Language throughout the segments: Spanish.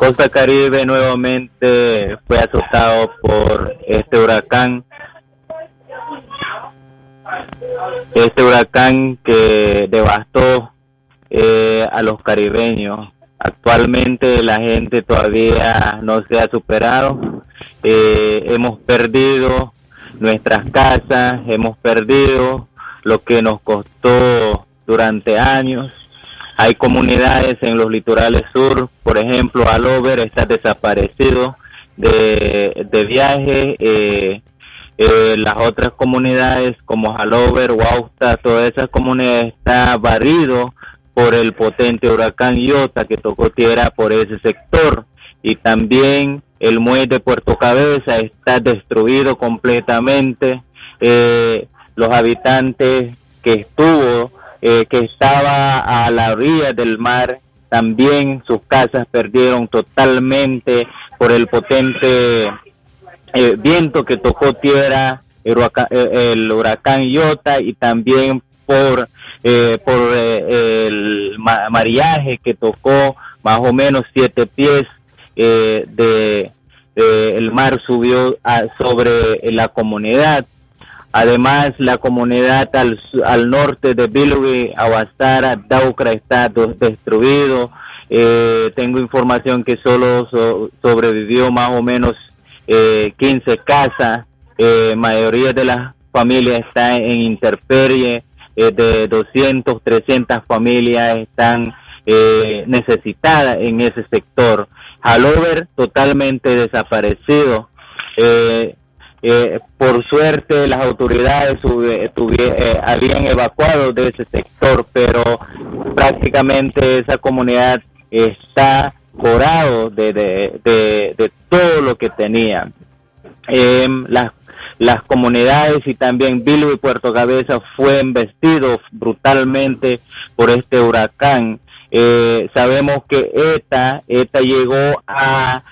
Costa Caribe nuevamente fue azotado por este huracán. Este huracán que devastó eh, a los caribeños. Actualmente la gente todavía no se ha superado. Eh, hemos perdido nuestras casas, hemos perdido lo que nos costó durante años. Hay comunidades en los litorales sur, por ejemplo, Alover está desaparecido de, de viaje. Eh, eh, las otras comunidades como Halover, Wausta, todas esas comunidades está barrido por el potente huracán Iota que tocó tierra por ese sector y también el muelle de Puerto Cabeza está destruido completamente. Eh, los habitantes que estuvo, eh, que estaba a la orilla del mar, también sus casas perdieron totalmente por el potente eh, viento que tocó tierra, el huracán, Iota y también por, por el mariaje que tocó más o menos siete pies eh, de, el mar subió sobre la comunidad. Además, la comunidad al, al norte de Bilwi, Aguastara, Daucra está destruido. Eh, tengo información que solo sobrevivió más o menos eh, 15 casas. Eh, mayoría de las familias están en interferie. Eh, de 200, 300 familias están eh, necesitadas en ese sector. Halover totalmente desaparecido. Eh, eh, por suerte las autoridades eh, habían evacuado de ese sector, pero prácticamente esa comunidad está corado de, de, todo lo que tenía. Em, las, las comunidades y también Bilbo y Puerto Cabeza fue embestidos brutalmente por este huracán. Eh, sabemos que ETA, ETA llegó a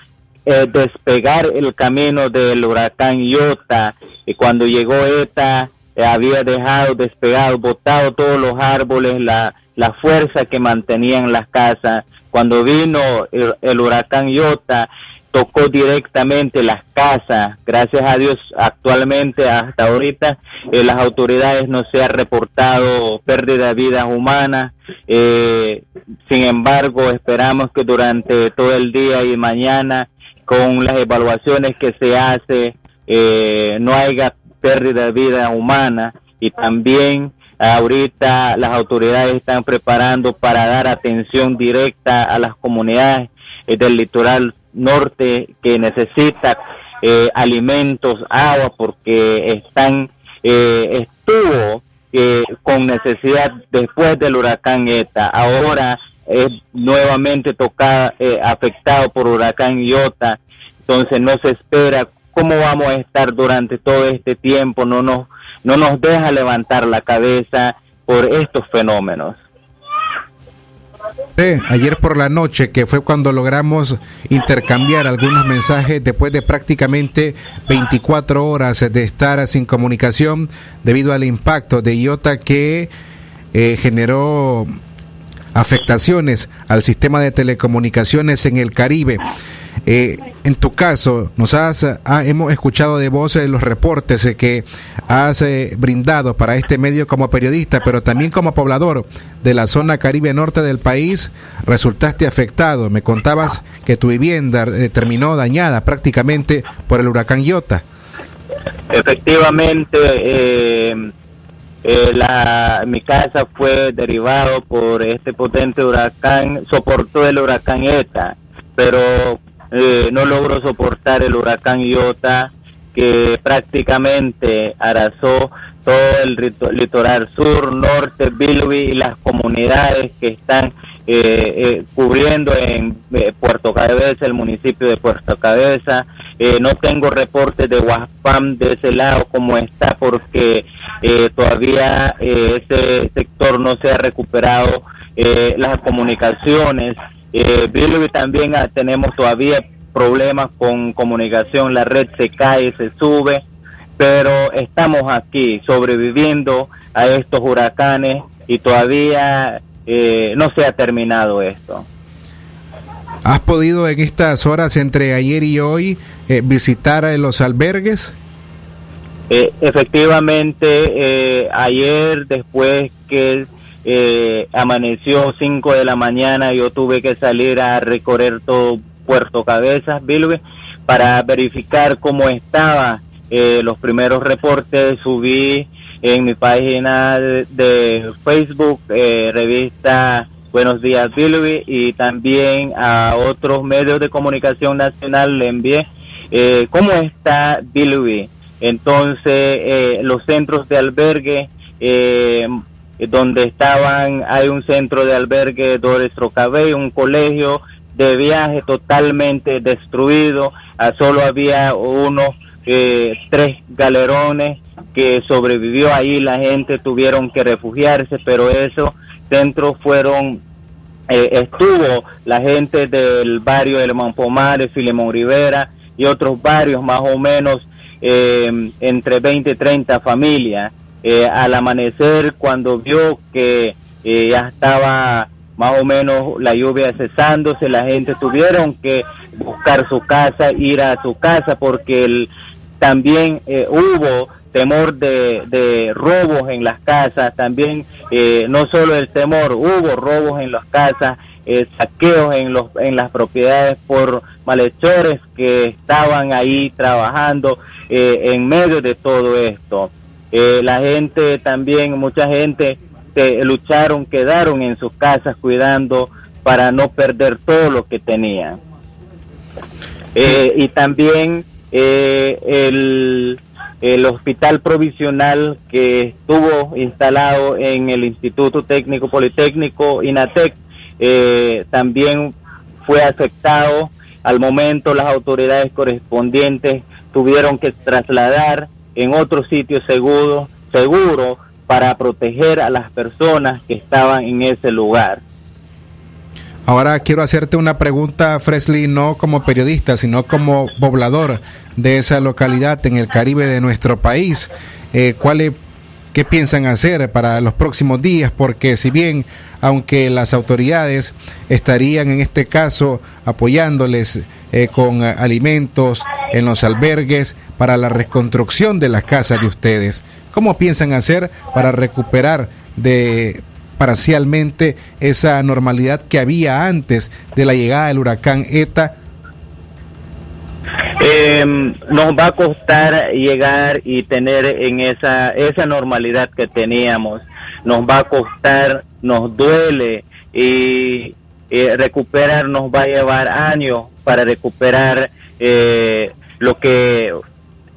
eh, despegar el camino del huracán Iota y cuando llegó ETA eh, había dejado despegado, botado todos los árboles, la, la fuerza que mantenían las casas. Cuando vino el, el huracán Iota, tocó directamente las casas. Gracias a Dios, actualmente, hasta ahorita, eh, las autoridades no se han reportado pérdida de vidas humanas. Eh, sin embargo, esperamos que durante todo el día y mañana, con las evaluaciones que se hace, eh, no haya pérdida de vida humana y también ahorita las autoridades están preparando para dar atención directa a las comunidades del litoral norte que necesita eh, alimentos, agua, porque están eh, estuvo eh, con necesidad después del huracán ETA. Ahora es nuevamente tocado, afectado por huracán Iota. Entonces no se espera cómo vamos a estar durante todo este tiempo. No nos, no nos deja levantar la cabeza por estos fenómenos ayer por la noche, que fue cuando logramos intercambiar algunos mensajes después de prácticamente 24 horas de estar sin comunicación debido al impacto de IOTA que eh, generó afectaciones al sistema de telecomunicaciones en el Caribe. Eh, en tu caso, nos has, ah, hemos escuchado de vos eh, los reportes eh, que has brindado para este medio como periodista, pero también como poblador de la zona Caribe Norte del país, resultaste afectado. Me contabas que tu vivienda terminó dañada prácticamente por el huracán Iota. Efectivamente, la, mi casa fue derivado por este potente huracán, soportó el huracán ETA, pero eh, no logró soportar el huracán Iota que prácticamente arrasó todo el litoral sur, norte, Bilwi y las comunidades que están eh, eh, cubriendo en Puerto Cabeza, el municipio de Puerto Cabeza. no tengo reportes de Huaspam de ese lado como está porque todavía ese sector no se ha recuperado las comunicaciones eh, también ah, tenemos todavía problemas con comunicación, la red se cae, se sube, pero estamos aquí sobreviviendo a estos huracanes y todavía eh, no se ha terminado esto. ¿Has podido en estas horas entre ayer y hoy eh, visitar los albergues? Eh, efectivamente, eh, ayer después que amaneció 5 de la mañana, yo tuve que salir a recorrer todo Puerto Cabezas, Bilbe, para verificar cómo estaba los primeros reportes. Subí en mi página de, Facebook, revista Buenos días, Bilby, y también a otros medios de comunicación nacional le envié eh, cómo está Bilby. Entonces, eh, los centros de albergue, eh, donde estaban, hay un centro de albergue Dores Trocabey, un colegio de viaje totalmente destruido, ah, solo había unos tres galerones que sobrevivió ahí, la gente tuvieron que refugiarse, pero eso centros fueron, eh, estuvo la gente del barrio de Manpomares, Filemón Rivera y otros barrios más o menos eh, entre 20 y 30 familias. Eh, al amanecer, cuando vio que ya estaba más o menos la lluvia cesándose, la gente tuvieron que buscar su casa, ir a su casa, porque el, también hubo temor de, robos en las casas, también eh, no solo el temor, hubo robos en las casas, eh, saqueos en, los, en las propiedades por malhechores que estaban ahí trabajando eh, en medio de todo esto. la gente también, mucha gente que lucharon, quedaron en sus casas cuidando para no perder todo lo que tenían. y también el el hospital provisional que estuvo instalado en el Instituto Técnico Politécnico INATEC eh, también fue afectado. Al momento las autoridades correspondientes tuvieron que trasladar en otro sitio seguro, seguro para proteger a las personas que estaban en ese lugar. Ahora quiero hacerte una pregunta, Fresley, no como periodista, sino como poblador de esa localidad en el Caribe de nuestro país. Eh, ¿cuál ¿Qué piensan hacer para los próximos días? Porque si bien, aunque las autoridades estarían en este caso apoyándoles eh, con alimentos en los albergues para la reconstrucción de las casas de ustedes, ¿cómo piensan hacer para recuperar de parcialmente esa normalidad que había antes de la llegada del huracán ETA? Em, nos va a costar llegar y tener en esa, esa normalidad que teníamos. Nos va a costar, nos duele y recuperar nos va a llevar años para recuperar eh, lo que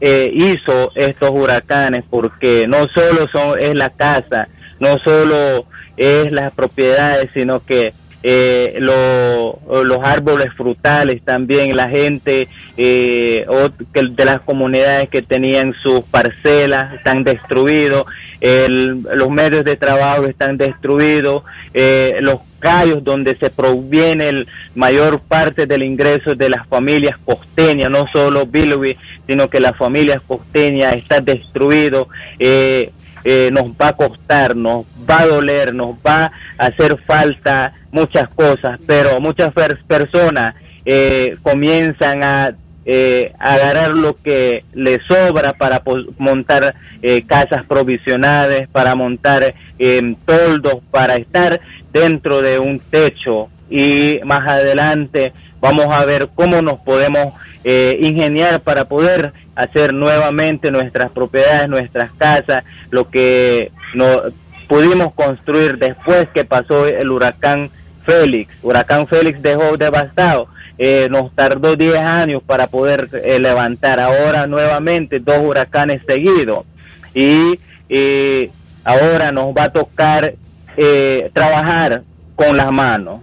eh, hizo estos huracanes porque no solo son es la casa no solo es las propiedades, sino que eh, los árboles frutales también, la gente eh, de las comunidades que tenían sus parcelas están destruidos, los medios de trabajo están destruidos, eh, los callos donde se proviene la mayor parte del ingreso de las familias costeñas, no solo Bilby, sino que las familias costeñas están destruidos. Eh, eh, nos va a costar, nos va a doler, nos va a hacer falta muchas cosas, pero muchas personas eh, comienzan a eh, agarrar lo que les sobra para montar eh, casas provisionales, para montar toldos, para estar dentro de un techo. Y más adelante vamos a ver cómo nos podemos eh, ingeniar para poder hacer nuevamente nuestras propiedades, nuestras casas, lo que no pudimos construir después que pasó el huracán Félix. Huracán Félix dejó devastado. Eh, nos tardó 10 años para poder eh, levantar. Ahora nuevamente dos huracanes seguidos. Y ahora nos va a tocar trabajar con las manos